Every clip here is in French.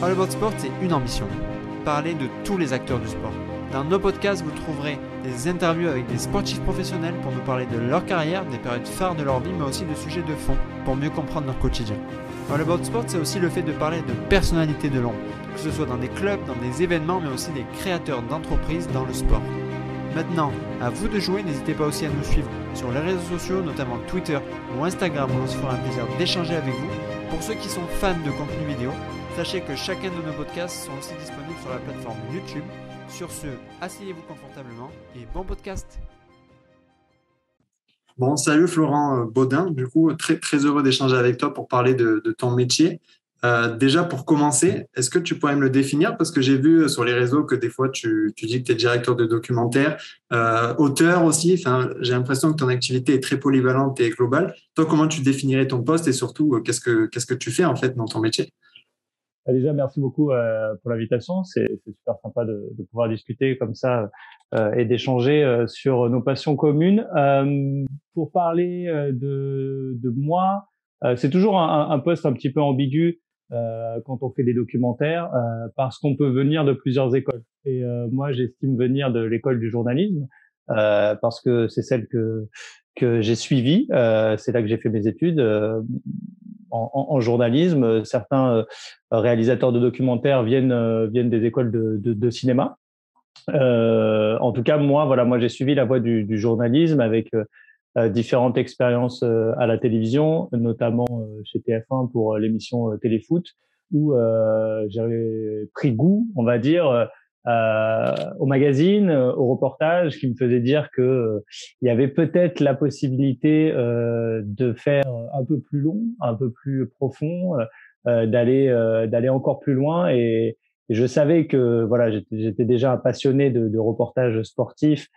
All About Sport, c'est une ambition. Parler de tous les acteurs du sport. Dans nos podcasts, vous trouverez des interviews avec des sportifs professionnels pour nous parler de leur carrière, des périodes phares de leur vie, mais aussi de sujets de fond pour mieux comprendre leur quotidien. All About Sport, c'est aussi le fait de parler de personnalités de l'ombre, que ce soit dans des clubs, dans des événements, mais aussi des créateurs d'entreprises dans le sport. Maintenant, à vous de jouer, n'hésitez pas aussi à nous suivre sur les réseaux sociaux, notamment Twitter ou Instagram, où on se fera un plaisir d'échanger avec vous. Pour ceux qui sont fans de contenu vidéo, sachez que chacun de nos podcasts sont aussi disponibles sur la plateforme YouTube. Sur ce, asseyez-vous confortablement et bon podcast. Bon, salut Florent Baudin. Du coup, très, heureux d'échanger avec toi pour parler de, ton métier. Euh, déjà, pour commencer, est-ce que tu pourrais me le définir? Parce que j'ai vu sur les réseaux que des fois, tu, dis que tu es directeur de documentaire, euh, auteur aussi. Enfin, j'ai l'impression que ton activité est très polyvalente et globale. Toi, comment tu définirais ton poste et surtout, euh, qu'est-ce que, qu'est-ce que tu fais en fait dans ton métier? Déjà, merci beaucoup euh, pour l'invitation. C'est, c'est super sympa de, de, pouvoir discuter comme ça euh, et d'échanger euh, sur nos passions communes. pour parler de, de moi, c'est toujours un, un, poste un petit peu ambigu euh, quand on fait des documentaires euh, parce qu'on peut venir de plusieurs écoles. Et euh, moi, j'estime venir de l'école du journalisme parce que c'est celle que que j'ai suivie. c'est là que j'ai fait mes études en, journalisme. Certains réalisateurs de documentaires viennent viennent des écoles de, cinéma. en tout cas, moi, voilà, moi j'ai suivi la voie du, du journalisme avec euh, différentes expériences euh, à la télévision, notamment euh, chez TF1 pour l'émission Téléfoot, où j'ai pris goût, on va dire, au magazine, au reportage, qui me faisait dire que il y avait peut-être la possibilité de faire un peu plus long, un peu plus profond, d'aller d'aller encore plus loin. Et, je savais que voilà, j'étais déjà un passionné de, de reportage sportif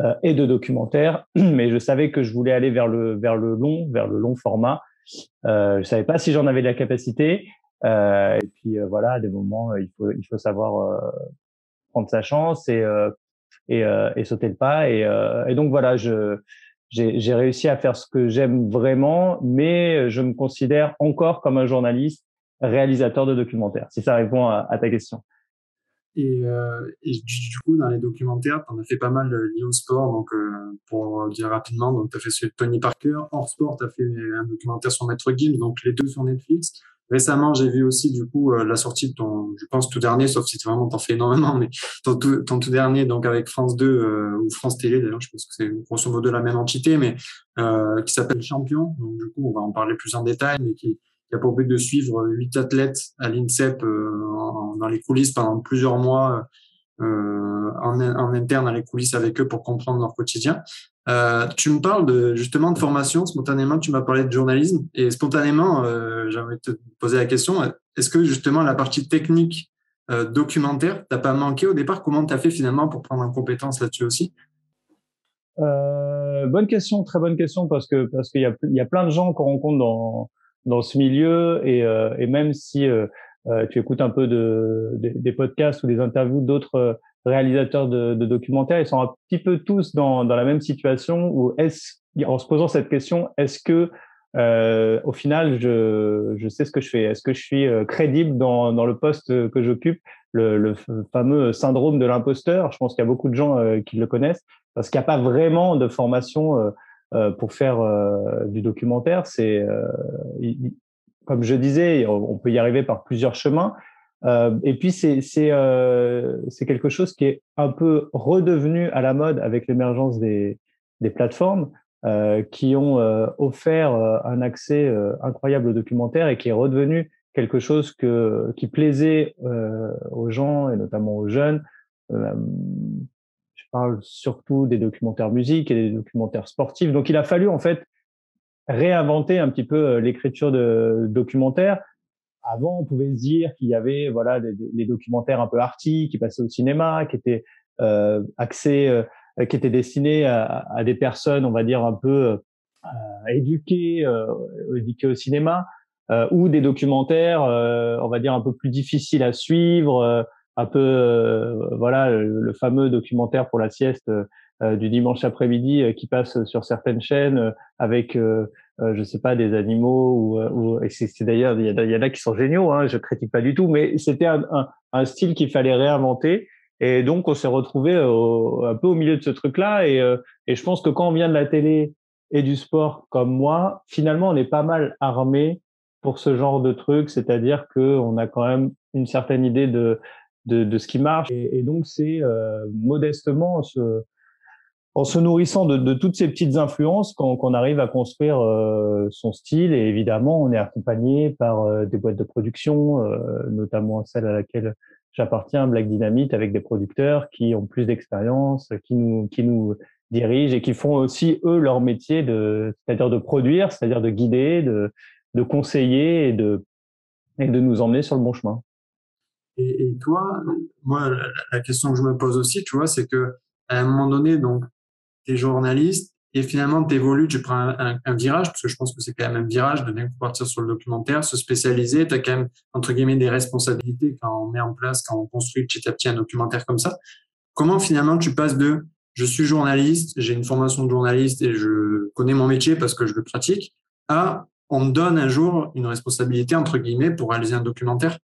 euh, et de documentaires, mais je savais que je voulais aller vers le vers le long, vers le long format. Euh, je savais pas si j'en avais la capacité. Euh, et puis euh, voilà, à des moments, il faut il faut savoir prendre sa chance et et, et, sauter le pas. Et, et donc voilà, j'ai réussi à faire ce que j'aime vraiment, mais je me considère encore comme un journaliste réalisateur de documentaires. Si ça répond à, ta question. Et, euh, du, coup, dans les documentaires, tu en as fait pas mal liés au sport. Donc, euh, pour dire rapidement, tu as fait celui de Tony Parker. Hors sport, tu as fait un documentaire sur Maître Gims, donc les deux sur Netflix. Récemment, j'ai vu aussi du coup euh, la sortie de ton, je pense tout dernier, sauf si tu vraiment t'en fais énormément, mais ton tout, ton tout dernier, donc avec France 2 euh, ou France Télé d'ailleurs, je pense que c'est grosso modo la même entité, mais euh, qui s'appelle Champion. Donc du coup, on va en parler plus en détail, mais qui qui a pour but de suivre huit athlètes à l'INSEP euh, dans les coulisses pendant plusieurs mois euh, en, interne dans les coulisses avec eux pour comprendre leur quotidien. Euh, tu me parles de, justement de formation. Spontanément, tu m'as parlé de journalisme et spontanément, euh, j'aimerais te poser la question est-ce que justement la partie technique euh, documentaire t'as pas manqué au départ? Comment tu as fait finalement pour prendre en compétence là-dessus aussi? Bonne question, très bonne question parce que parce qu'il y a, il y a plein de gens qu'on rencontre dans dans ce milieu et, même si tu écoutes un peu de, de, des podcasts ou des interviews d'autres réalisateurs de, documentaires, ils sont un petit peu tous dans, la même situation où en se posant cette question, est-ce que euh, au final, je, sais ce que je fais? Est-ce que je suis crédible dans, le poste que j'occupe? Le, fameux syndrome de l'imposteur. Je pense qu'il y a beaucoup de gens euh, qui le connaissent parce qu'il n'y a pas vraiment de formation euh, pour faire euh, du documentaire. Euh, comme je disais, on peut y arriver par plusieurs chemins. et puis c'est c'est quelque chose qui est un peu redevenu à la mode avec l'émergence des des plateformes euh, qui ont offert un accès incroyable au documentaire et qui est redevenu quelque chose que qui plaisait aux gens et notamment aux jeunes parle surtout des documentaires musique et des documentaires sportifs. Donc, il a fallu en fait réinventer un petit peu euh, l'écriture de documentaires. Avant, on pouvait se dire qu'il y avait voilà des, des, documentaires un peu arty qui passaient au cinéma, qui étaient euh, axés, euh, qui étaient destinés à, à, des personnes, on va dire un peu euh, éduquées, euh, éduquées au cinéma, euh, ou des documentaires, on va dire un peu plus difficiles à suivre un peu voilà le, fameux documentaire pour la sieste du dimanche après-midi euh, qui passe sur certaines chaînes avec euh, je sais pas, des animaux ou, ou c'est d'ailleurs il y, en a qui sont géniaux, hein, je critique pas du tout, mais c'était un, style qu'il fallait réinventer. Et donc on s'est retrouvé un peu au milieu de ce truc-là. Et, je pense que quand on vient de la télé et du sport comme moi, finalement on est pas mal armé pour ce genre de truc, c'est-à-dire que on a quand même une certaine idée de de, ce qui marche. Et, donc c'est euh, modestement ce en se nourrissant de, toutes ces petites influences qu'on arrive à construire euh, son style. Et évidemment, on est accompagné par euh, des boîtes de production, euh, notamment celle à laquelle j'appartiens, Black Dynamite, avec des producteurs qui ont plus d'expérience, qui nous, dirigent et qui font aussi, eux, leur métier, c'est-à-dire de produire, c'est-à-dire de guider, de, conseiller et de, nous emmener sur le bon chemin. Et, et toi, moi, la, la question que je me pose aussi, tu vois, c'est que à un moment donné, donc, t'es journaliste et finalement t'évolues, tu prends un, virage parce que je pense que c'est quand même un virage de bien partir sur le documentaire, se spécialiser. T'as quand même entre guillemets des responsabilités quand on met en place, quand on construit petit à petit un documentaire comme ça. Comment finalement tu passes de je suis journaliste, j'ai une formation de journaliste et je connais mon métier parce que je le pratique, à on me donne un jour une responsabilité entre guillemets pour réaliser un documentaire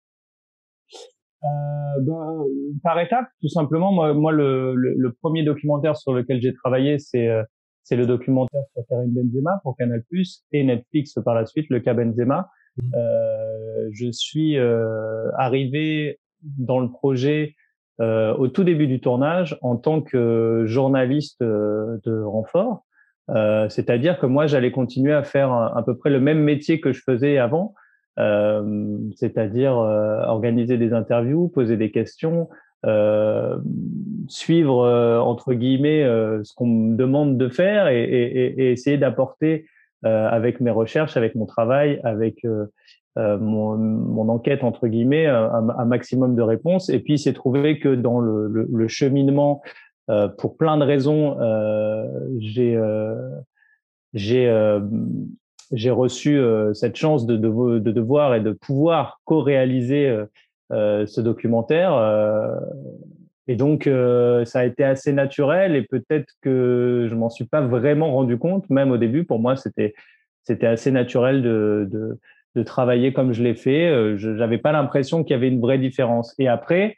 euh, ben, par étapes, tout simplement. Moi, moi le, le, le premier documentaire sur lequel j'ai travaillé, c'est euh, c'est le documentaire sur Karim Benzema pour Canal+ et Netflix par la suite, le cas Benzema. Mmh. Euh, je suis euh, arrivé dans le projet euh, au tout début du tournage en tant que journaliste de renfort. C'est-à-dire que moi, j'allais continuer à faire à peu près le même métier que je faisais avant, euh, c'est-à-dire euh, organiser des interviews, poser des questions, euh, suivre entre guillemets ce qu'on me demande de faire et, et, et essayer d'apporter avec mes recherches, avec mon travail, avec mon, mon, enquête entre guillemets un, maximum de réponses. Et puis c'est trouvé que dans le, le, le cheminement, pour plein de raisons, j'ai j'ai j'ai reçu euh, cette chance de, de, de, devoir et de pouvoir co-réaliser euh, euh ce documentaire. Et donc, ça a été assez naturel et peut-être que je m'en suis pas vraiment rendu compte, même au début. Pour moi, c'était assez naturel de, de, de, travailler comme je l'ai fait. Je n'avais pas l'impression qu'il y avait une vraie différence. Et après,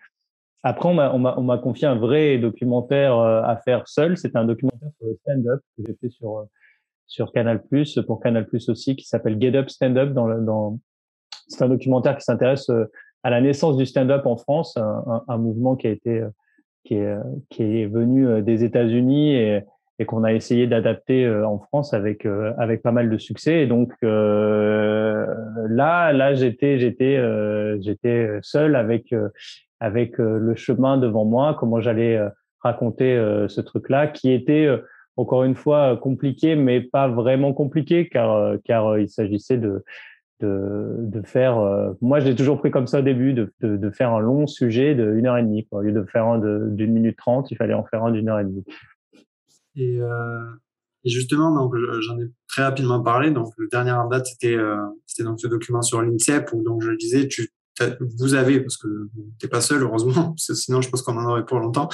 après, on m'a confié un vrai documentaire à faire seul. C'était un documentaire sur le stand-up que j'ai fait sur sur Canal+, pour Canal+, aussi, qui s'appelle Get Up Stand Up. Dans, dans... C'est un documentaire qui s'intéresse euh, à la naissance du stand-up en France, un, un, mouvement qui a été euh, qui est, euh, qui est venu des États-Unis et, et qu'on a essayé d'adapter en France avec avec pas mal de succès. Et donc euh, là, là, j'étais j'étais j'étais seul avec avec le chemin devant moi, comment j'allais raconter ce truc-là, qui était encore une fois compliqué, mais pas vraiment compliqué, car euh, car euh, il s'agissait de de, de faire. Euh, moi, j'ai toujours pris comme ça au début, de, de, faire un long sujet de une heure et demie. Au lieu de faire un d'une minute trente, il fallait en faire un d'une heure et demie. Et, euh, justement, j'en ai très rapidement parlé. Donc le dernier en date, c'était euh, ce document sur l'INSEP où donc je disais, tu vous avez, parce que t'es pas seul, heureusement, parce que sinon je pense qu'on en aurait pour longtemps,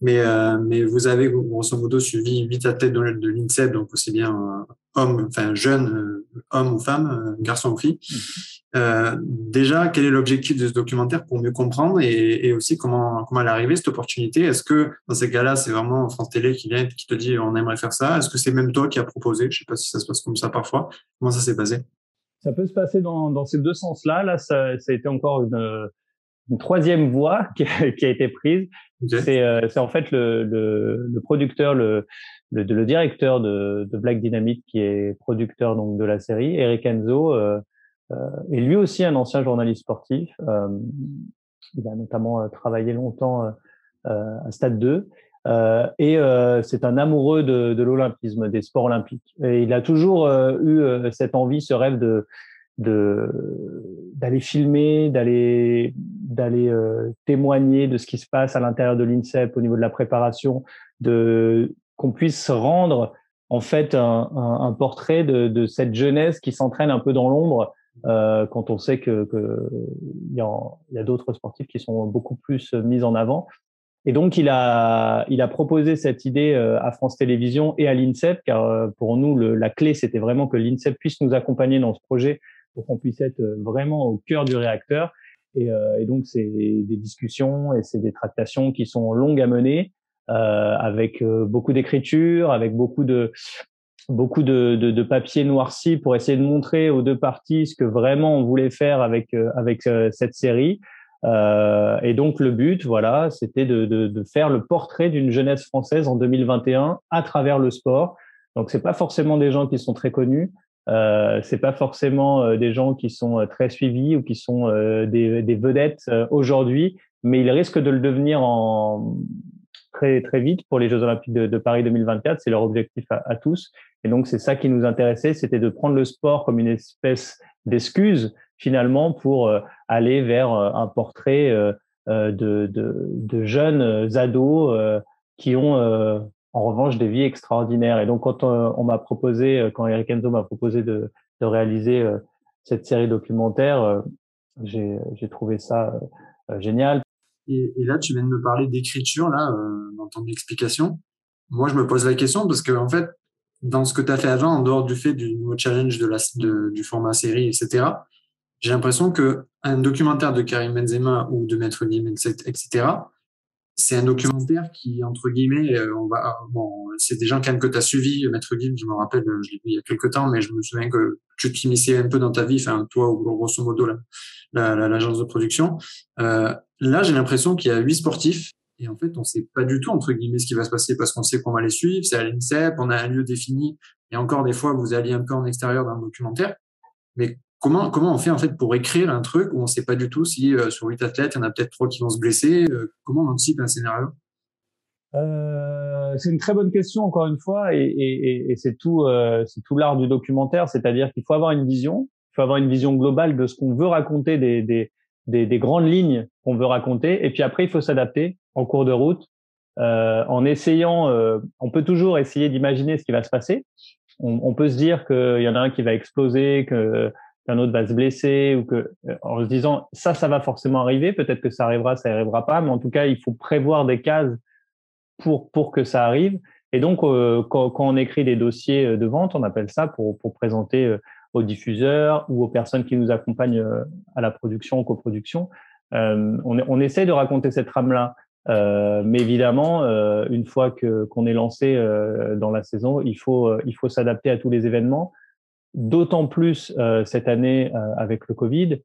mais, euh, mais vous avez grosso modo suivi huit athlètes de, de l'INSEP, donc aussi bien euh, hommes, enfin jeunes, euh, hommes ou femmes, euh, garçons ou filles. Euh, déjà, quel est l'objectif de ce documentaire pour mieux comprendre et, et aussi comment, comment elle est arrivée, cette opportunité? Est-ce que dans ces cas-là, c'est vraiment France Télé qui vient qui te dit on aimerait faire ça? Est-ce que c'est même toi qui as proposé? Je sais pas si ça se passe comme ça parfois. Comment ça s'est passé? Ça peut se passer dans, dans ces deux sens-là. Là, ça, ça, a été encore une, une troisième voie qui a, qui a été prise. Okay. Euh, c'est en fait le, le, le producteur, le, le, le, directeur de, de Black Dynamite qui est producteur donc de la série, Eric Enzo, euh, euh, est lui aussi un ancien journaliste sportif. Euh, il a notamment euh, travaillé longtemps euh, à Stade 2 euh, et euh, c'est un amoureux de, l'olympisme, des sports olympiques. Et il a toujours euh, eu euh, cette envie, ce rêve de d'aller filmer, d'aller d'aller euh, témoigner de ce qui se passe à l'intérieur de l'INSEP au niveau de la préparation, de qu'on puisse rendre en fait un, portrait de, cette jeunesse qui s'entraîne un peu dans l'ombre euh, quand on sait que, il y a d'autres sportifs qui sont beaucoup plus mis en avant. Et donc, il a, il a proposé cette idée à France Télévisions et à l'INSEP, car pour nous, le, la clé, c'était vraiment que l'INSEP puisse nous accompagner dans ce projet pour qu'on puisse être vraiment au cœur du réacteur. Et, et donc, c'est des discussions et c'est des tractations qui sont longues à mener, euh, avec beaucoup d'écriture, avec beaucoup de, beaucoup de, de, de papier noirci pour essayer de montrer aux deux parties ce que vraiment on voulait faire avec euh, avec euh, cette série. Euh, et donc le but, voilà, c'était de, faire le portrait d'une jeunesse française en 2021 à travers le sport. Donc c'est pas forcément des gens qui sont très connus, euh, c'est pas forcément euh, des gens qui sont très suivis ou qui sont des, vedettes aujourd'hui, mais ils risquent de le devenir en très très vite pour les Jeux Olympiques de, Paris 2024. C'est leur objectif à tous. Et donc, c'est ça qui nous intéressait, c'était de prendre le sport comme une espèce d'excuse finalement pour euh, aller vers euh, un portrait euh, de, de, jeunes ados qui ont en revanche des vies extraordinaires. Et donc, quand on, m'a proposé, quand Eric Enzo m'a proposé de, de réaliser cette série documentaire, j'ai trouvé ça génial. Et, là, tu viens de me parler d'écriture, là, dans ton explication. Moi, je me pose la question parce que, en fait, dans ce que tu as fait avant, en dehors du fait du nouveau challenge de la, de, du format série, etc., j'ai l'impression que un documentaire de Karim Benzema ou de Maître Guillemets, etc., c'est un documentaire qui, entre guillemets, euh, on va, bon, c'est des gens quand même que tu as suivi, Maître Guillemets, je me rappelle, je l'ai vu il y a quelques temps, mais je me souviens que tu t'immisçais un peu dans ta vie, enfin, toi, ou grosso modo, l'agence la, de production. Euh, là, j'ai l'impression qu'il y a huit sportifs et en fait, on sait pas du tout, entre guillemets, ce qui va se passer parce qu'on sait qu'on va les suivre. C'est à l'INSEP, on a un lieu défini. Et encore des fois, vous allez un peu en extérieur le documentaire. Mais comment, comment on fait, en fait, pour écrire un truc où on sait pas du tout si euh, sur huit athlètes, il y en a peut-être trois qui vont se blesser? Euh, comment on anticipe un scénario? Euh, c'est une très bonne question encore une fois et, et, et c'est tout euh, c'est tout l'art du documentaire c'est-à-dire qu'il faut avoir une vision il faut avoir une vision globale de ce qu'on veut raconter des, des, des, des grandes lignes qu'on veut raconter. Et puis après, il faut s'adapter en cours de route, euh, en essayant. Euh, on peut toujours essayer d'imaginer ce qui va se passer. On, on peut se dire qu'il y en a un qui va exploser, que qu'un autre va se blesser, ou que en se disant ça, ça va forcément arriver. Peut-être que ça arrivera, ça arrivera pas, mais en tout cas, il faut prévoir des cases pour pour que ça arrive. Et donc, euh, quand, on écrit des dossiers de vente, on appelle ça pour pour présenter euh, aux diffuseurs ou aux personnes qui nous accompagnent euh, à la production, en coproduction. Euh, on, on, essaie de raconter cette trame-là. Euh, mais évidemment, euh, une fois que qu'on est lancé euh, dans la saison, il faut il faut s'adapter à tous les événements. D'autant plus cette année avec le Covid,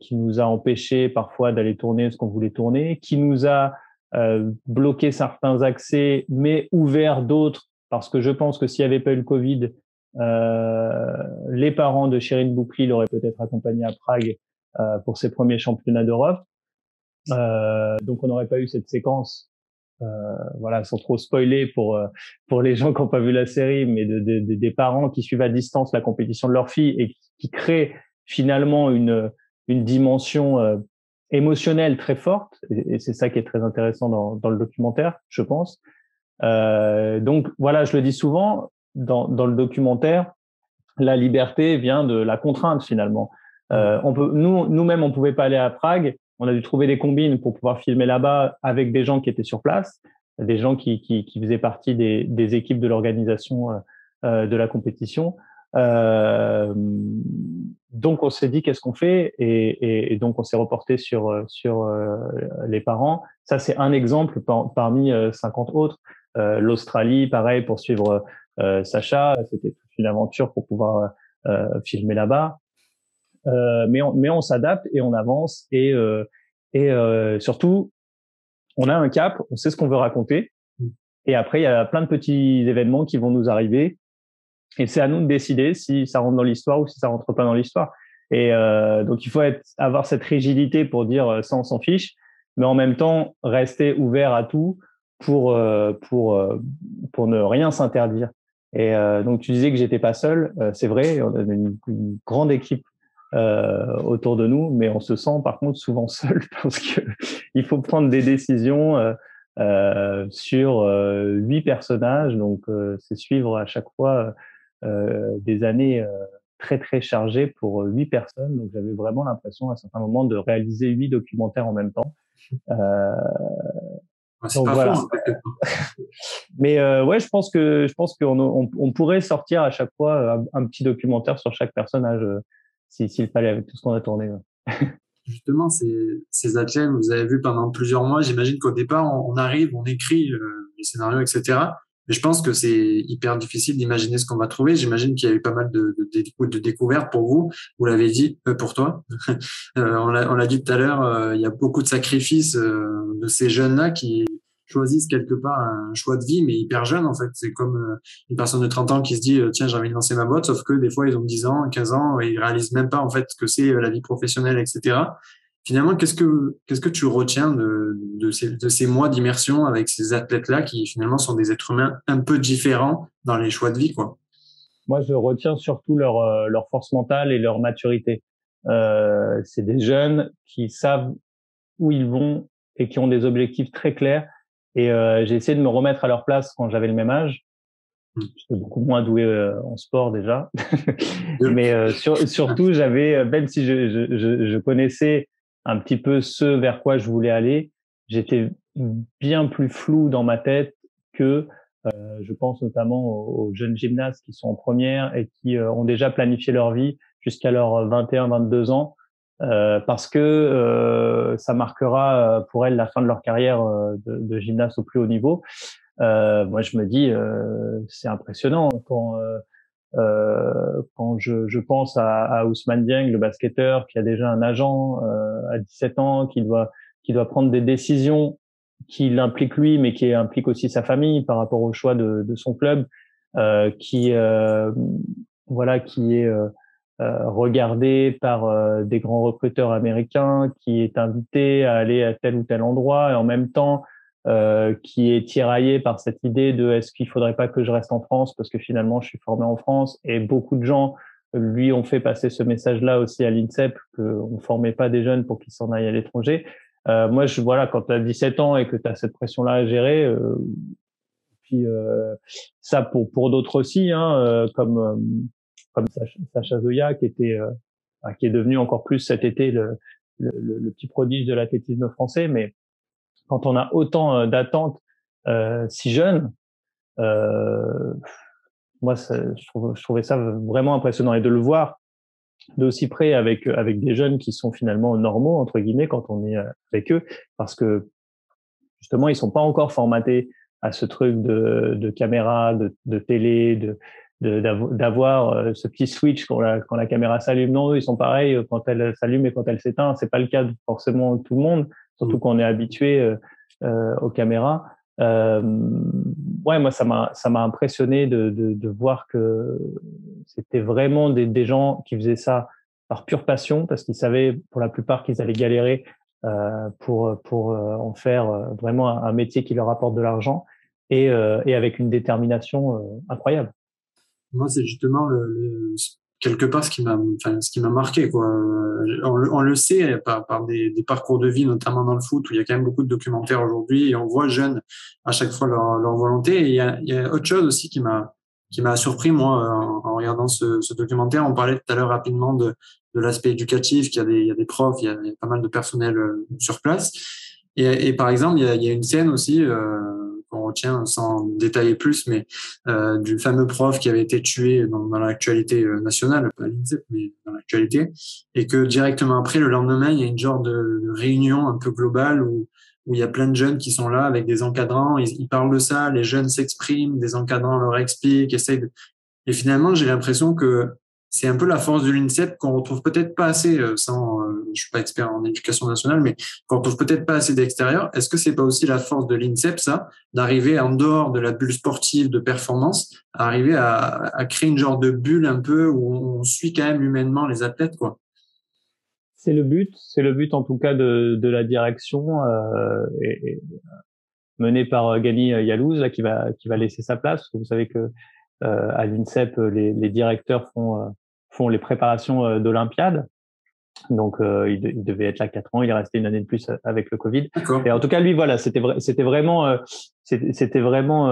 qui nous a empêché parfois d'aller tourner ce qu'on voulait tourner, qui nous a bloqué certains accès, mais ouvert d'autres, parce que je pense que s'il n'y avait pas eu le Covid, euh, les parents de Shirin Boukli l'auraient peut-être accompagné à Prague euh, pour ses premiers championnats d'Europe. Euh, donc on n'aurait pas eu cette séquence, voilà, sans trop spoiler pour pour les gens qui n'ont pas vu la série, mais de, de, des parents qui suivent à distance la compétition de leur fille et qui, créent finalement une une dimension émotionnelle très forte. Et, c'est ça qui est très intéressant dans, dans le documentaire, je pense. Euh, donc voilà, je le dis souvent, dans, dans le documentaire, la liberté vient de la contrainte finalement. Euh, on peut, nous, nous-mêmes, on pouvait pas aller à Prague. On a dû trouver des combines pour pouvoir filmer là-bas avec des gens qui étaient sur place, des gens qui, qui, qui faisaient partie des, des équipes de l'organisation euh, euh de la compétition. Euh, donc, on s'est dit qu'est-ce qu'on fait? Et, et, et, donc on s'est reporté sur sur euh, les parents. Ça, c'est un exemple parmi 50 autres. L'Australie, pareil, pour suivre euh, Sacha. C'était une aventure pour pouvoir euh, filmer là-bas. Euh, mais on, mais on s'adapte et on avance et et surtout on a un cap, on sait ce qu'on veut raconter. Mm. Et après, il y a plein de petits événements qui vont nous arriver. Et c'est à nous de décider si ça rentre dans l'histoire ou si ça rentre pas dans l'histoire. Et euh, donc, il faut être, avoir cette rigidité pour dire ça, on s'en fiche, mais en même temps, rester ouvert à tout pour, pour, pour ne rien s'interdire. Et euh, donc tu disais que j'étais pas seul, euh, c'est vrai, on a une, une grande équipe euh, autour de nous, mais on se sent par contre souvent seul parce que il faut prendre des décisions euh, euh sur huit personnages, donc c'est suivre à chaque fois des années très très chargées pour huit personnes. Donc j'avais vraiment l'impression à certains moments de réaliser huit documentaires en même temps. c'est pas faux, Mais euh, ouais, je pense que je pense qu'on on, on, pourrait sortir à chaque fois un, petit documentaire sur chaque personnage fallait avec tout ce qu'on a tourné. Justement, ces, ces athlètes, vous avez vu pendant plusieurs mois, j'imagine qu'au départ, on, arrive, on écrit euh, les scénarios, etc. Mais je pense que c'est hyper difficile d'imaginer ce qu'on va trouver. J'imagine qu'il y a eu pas mal de, de, de découvertes pour vous. Vous l'avez dit, euh, pour toi. euh, on l'a dit tout à l'heure, euh, il y a beaucoup de sacrifices euh, de ces jeunes-là qui choisissent quelque part un choix de vie, mais hyper jeune en fait. C'est comme euh, une personne de 30 ans qui se dit tiens j'ai envie de lancer ma boîte, sauf que des fois ils ont 10 ans, 15 ans, et ils réalisent même pas en fait que c'est la vie professionnelle, etc. Finalement, qu'est-ce que qu'est-ce que tu retiens de, de ces, mois d'immersion avec ces athlètes-là qui finalement sont des êtres humains un peu différents dans les choix de vie, quoi? Moi, je retiens surtout leur euh, leur force mentale et leur maturité. Euh, c'est des jeunes qui savent où ils vont et qui ont des objectifs très clairs. Et euh, j'ai essayé de me remettre à leur place quand j'avais le même âge. Mmh. J'étais beaucoup moins doué euh, en sport déjà, mais euh, sur, surtout j'avais, même si je, je, je connaissais un petit peu ce vers quoi je voulais aller, j'étais bien plus flou dans ma tête que euh, je pense notamment aux, jeunes gymnastes qui sont en première et qui euh, ont déjà planifié leur vie jusqu'à leurs 21-22 ans euh, parce que euh, ça marquera pour elles la fin de leur carrière de, de, gymnaste au plus haut niveau. moi, je me dis, c'est impressionnant quand euh, quand je, je, pense à, à Ousmane Dieng, le basketteur, qui a déjà un agent euh, à 17 ans, qui doit, qui doit prendre des décisions qui l'impliquent lui, mais qui impliquent aussi sa famille par rapport au choix de, de son club, euh, qui euh, voilà, qui est euh, regardé par des grands recruteurs américains, qui est invité à aller à tel ou tel endroit, et en même temps euh, qui est tiraillé par cette idée de est-ce qu'il faudrait pas que je reste en France parce que finalement je suis formé en France et beaucoup de gens lui ont fait passer ce message-là aussi à l'INSEP qu'on formait pas des jeunes pour qu'ils s'en aillent à l'étranger. Euh, moi, je voilà, quand tu as 17 ans et que tu as cette pression-là à gérer, euh, puis euh, ça pour pour d'autres aussi, hein, euh, comme euh, comme Sacha Zoya qui était qui est devenu encore plus cet été le, petit prodige de l'athlétisme français, mais quand on a autant euh, d'attentes euh, si jeunes, euh, moi, je, trouve, je, trouvais ça vraiment impressionnant. Et de le voir d'aussi près avec avec des jeunes qui sont finalement normaux entre guillemets quand on est avec eux, parce que justement ils sont pas encore formatés à ce truc de, de caméra, de, de télé, de d'avoir ce petit switch quand la, quand la caméra s'allume. Non, ils sont pareils quand elle s'allume et quand elle s'éteint. C'est pas le cas de forcément tout le monde surtout mmh. qu'on est habitué euh, euh, aux caméras. Euh, ouais, moi ça m'a ça m'a impressionné de, de, de, voir que c'était vraiment des, des gens qui faisaient ça par pure passion parce qu'ils savaient pour la plupart qu'ils allaient galérer euh, pour pour en faire vraiment un, métier qui leur apporte de l'argent et, et avec une détermination incroyable. Moi, c'est justement le, le, quelque part ce qui m'a enfin, ce qui m'a marqué quoi. On, on, le sait par, par des, des, parcours de vie notamment dans le foot où il y a quand même beaucoup de documentaires aujourd'hui et on voit jeunes à chaque fois leur, leur volonté. Et il y, a, il y a autre chose aussi qui m'a qui m'a surpris moi en, en regardant ce, ce, documentaire. On parlait tout à l'heure rapidement de, de l'aspect éducatif qu'il y a des il y a des profs il y a, il y a pas mal de personnel euh, sur place. Et, et par exemple il y a, il y a une scène aussi euh, on retient sans détailler plus, mais euh, du fameux prof qui avait été tué dans, l'actualité euh, nationale, pas l'INSEP, mais dans l'actualité, et que directement après, le lendemain, il y a une genre de, réunion un peu globale où, il y a plein de jeunes qui sont là avec des encadrants, ils, parlent de ça, les jeunes s'expriment, des encadrants leur expliquent, essayent. Et finalement, j'ai l'impression que c'est un peu la force de l'INSEP qu'on retrouve peut-être pas assez euh, sans euh, je suis pas expert en éducation nationale mais qu'on retrouve peut-être pas assez d'extérieur. Est-ce que c'est pas aussi la force de l'INSEP ça d'arriver en dehors de la bulle sportive de performance à arriver à, à, créer une genre de bulle un peu où on suit quand même humainement les athlètes quoi? C'est le but. C'est le but en tout cas de, de la direction euh, et, et, menée par Gani Yalouz là qui va qui va laisser sa place. Vous savez que euh, à l'INSEP les, les directeurs font font les préparations euh, d'Olympiade. Donc, euh, il, il, devait être là quatre ans. Il est resté une année de plus euh, avec le Covid. Et en tout cas, lui, voilà, c'était c'était vraiment, c'était vraiment,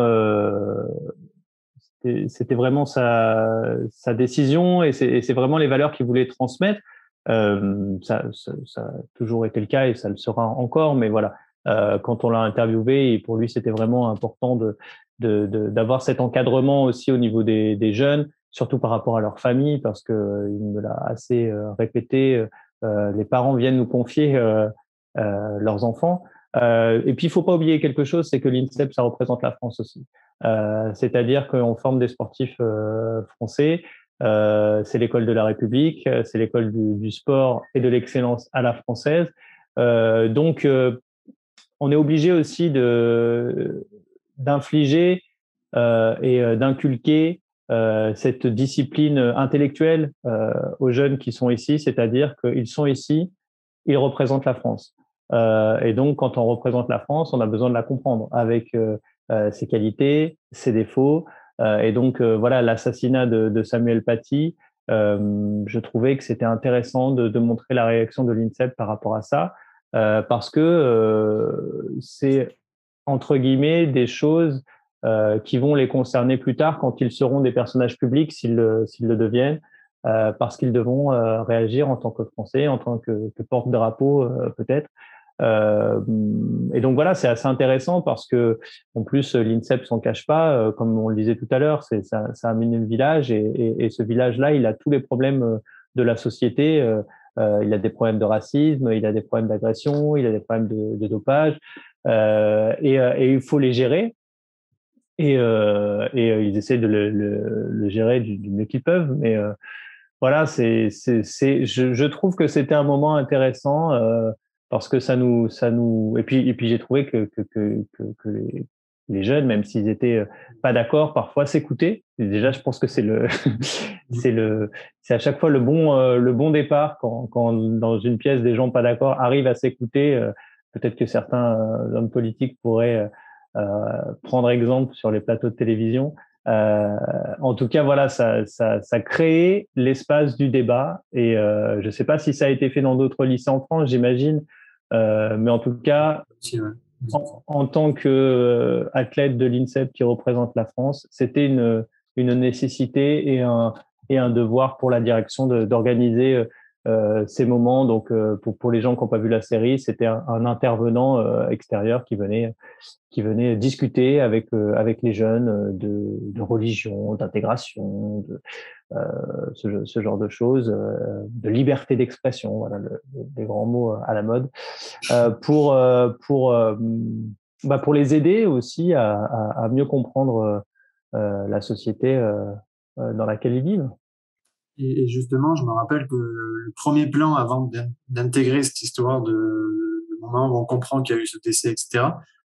c'était vraiment sa, sa décision et c'est vraiment les valeurs qu'il voulait transmettre. Ça, ça, ça, a toujours été le cas et ça le sera encore, mais voilà, quand on l'a interviewé. Et pour lui, c'était vraiment important de d'avoir de, cet encadrement aussi au niveau des, des, jeunes, surtout par rapport à leur famille, parce que il me l'a assez répété. les parents viennent nous confier leurs enfants. et puis, il faut pas oublier quelque chose, c'est que l'INSEP, ça représente la France aussi. C'est-à-dire qu'on forme des sportifs français. Euh, c'est l'école de la République, c'est l'école du, sport et de l'excellence à la française. Euh, donc, euh, on est obligé aussi d'infliger euh, et d'inculquer cette discipline intellectuelle aux jeunes qui sont ici, c'est-à-dire qu'ils sont ici, ils représentent la France. et donc, quand on représente la France, on a besoin de la comprendre avec ses qualités, ses défauts, euh, et donc, euh, voilà, l'assassinat de, Samuel Paty, euh, je trouvais que c'était intéressant de, montrer la réaction de l'INSEP par rapport à ça, parce que c'est, entre guillemets, des choses qui vont les concerner plus tard quand ils seront des personnages publics, s'ils le, deviennent, parce qu'ils devront réagir en tant que Français, en tant que, porte-drapeau peut-être, euh, et donc voilà, c'est assez intéressant parce que en plus l'INSEP s'en cache pas, euh, comme on le disait tout à l'heure, c'est ça, ça le village et, ce village-là, il a tous les problèmes euh, de la société. Euh, il a des problèmes de racisme, il a des problèmes d'agression, il a des problèmes de, dopage, euh, et, il faut les gérer. Et, et ils essaient de le, gérer du, mieux qu'ils peuvent, mais voilà, c'est, je, trouve que c'était un moment intéressant. Euh, parce que ça nous, ça nous, et puis, et puis j'ai trouvé que, les, jeunes, même s'ils étaient euh, pas d'accord, parfois s'écoutaient. Déjà, je pense que c'est le, c'est le, c'est à chaque fois le bon, euh, le bon départ quand, quand dans une pièce des gens pas d'accord arrivent à s'écouter. Euh, peut-être que certains hommes politiques pourraient prendre exemple sur les plateaux de télévision. Euh, en tout cas, voilà, ça, ça, ça crée l'espace du débat. Et euh, je ne sais pas si ça a été fait dans d'autres lycées en France, j'imagine. Euh, mais en tout cas, en, tant que euh, athlète de l'INSEP qui représente la France, c'était une, une nécessité et un, et un devoir pour la direction d'organiser euh, ces moments. Donc, euh, pour, les gens qui n'ont pas vu la série, c'était un, intervenant euh, extérieur qui venait, qui venait discuter avec, avec les jeunes de, religion, d'intégration, de, ce, genre de choses, de liberté d'expression, voilà, le, les grands mots à la mode, pour, pour, bah, pour les aider aussi à mieux comprendre la société dans laquelle ils vivent. Et, justement, je me rappelle que le premier plan avant d'intégrer cette histoire de, de, moment où on comprend qu'il y a eu ce décès, etc.,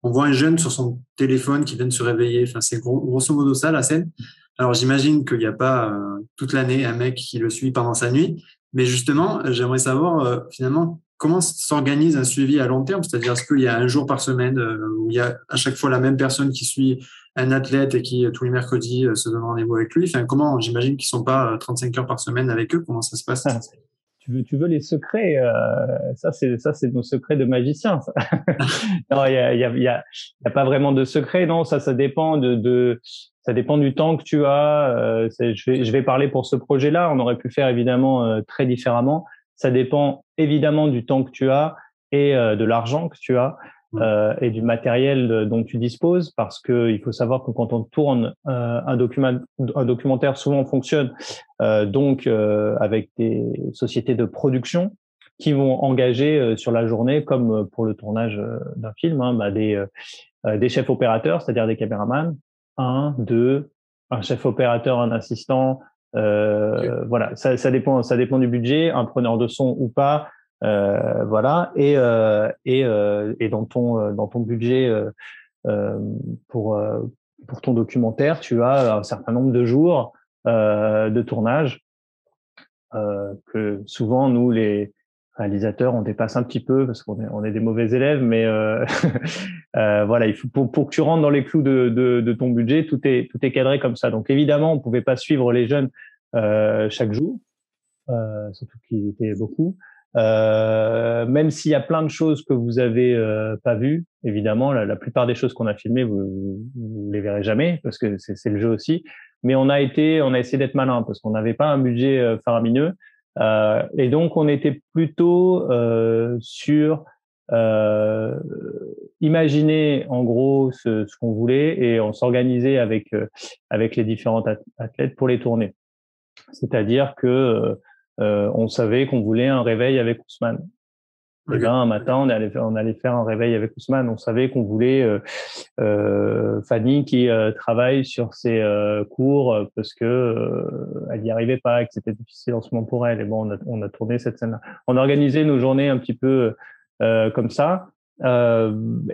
on voit un jeune sur son téléphone qui vient de se réveiller. Enfin, c'est grosso modo ça la scène. Alors j'imagine qu'il n'y a pas euh, toute l'année un mec qui le suit pendant sa nuit, mais justement, j'aimerais savoir euh, finalement comment s'organise un suivi à long terme, c'est-à-dire est-ce qu'il y a un jour par semaine euh, où il y a à chaque fois la même personne qui suit un athlète et qui tous les mercredis se donne rendez-vous avec lui? Enfin, comment J'imagine qu'ils sont pas 35 heures par semaine avec eux. Comment ça se passe? Tu veux, tu veux les secrets Ça, c'est ça, c'est nos secrets de magiciens. non, il y a, y, a, y a pas vraiment de secret. Non, ça, ça dépend de, de ça dépend du temps que tu as. Euh, je, vais, je vais parler pour ce projet-là. On aurait pu faire évidemment euh, très différemment. Ça dépend évidemment du temps que tu as et euh, de l'argent que tu as euh, et du matériel dont tu disposes, parce que il faut savoir que quand on tourne un, document, un documentaire, souvent on fonctionne donc avec des sociétés de production qui vont engager sur la journée, comme pour le tournage d'un film, hein, bah, des, des chefs opérateurs, c'est-à-dire des caméramans, un, deux, un chef opérateur, un assistant. Euh, Voilà, ça, ça, dépend, ça dépend du budget, un preneur de son ou pas. Euh, voilà, et euh, et, euh, et dans ton dans ton budget euh, pour pour ton documentaire, tu as un certain nombre de jours de tournage que souvent nous les on dépasse un petit peu parce qu'on est, des mauvais élèves, mais euh, euh, voilà, il faut pour, que tu rentres dans les clous de, ton budget, tout est tout est cadré comme ça. Donc évidemment, on pouvait pas suivre les jeunes euh, chaque jour, surtout qu'ils étaient beaucoup. Même s'il y a plein de choses que vous avez pas vues, évidemment, la, plupart des choses qu'on a filmées, vous, vous, les verrez jamais parce que c'est le jeu aussi. Mais on a été, on a essayé d'être malin parce qu'on n'avait pas un budget faramineux. Euh, et donc, on était plutôt euh, sur euh, imaginer en gros ce, qu'on voulait et on s'organisait avec euh, avec les différents athlètes pour les tourner. C'est-à-dire que euh, on savait qu'on voulait un réveil avec Ousmane. Et ben, un matin, on allait, on allait faire un réveil avec Ousmane. On savait qu'on voulait euh, euh, Fanny qui euh, travaille sur ses cours parce que elle n'y arrivait pas, que c'était difficile en ce moment pour elle. Et bon, on a, on a tourné cette scène-là. On a organisé nos journées un petit peu comme ça.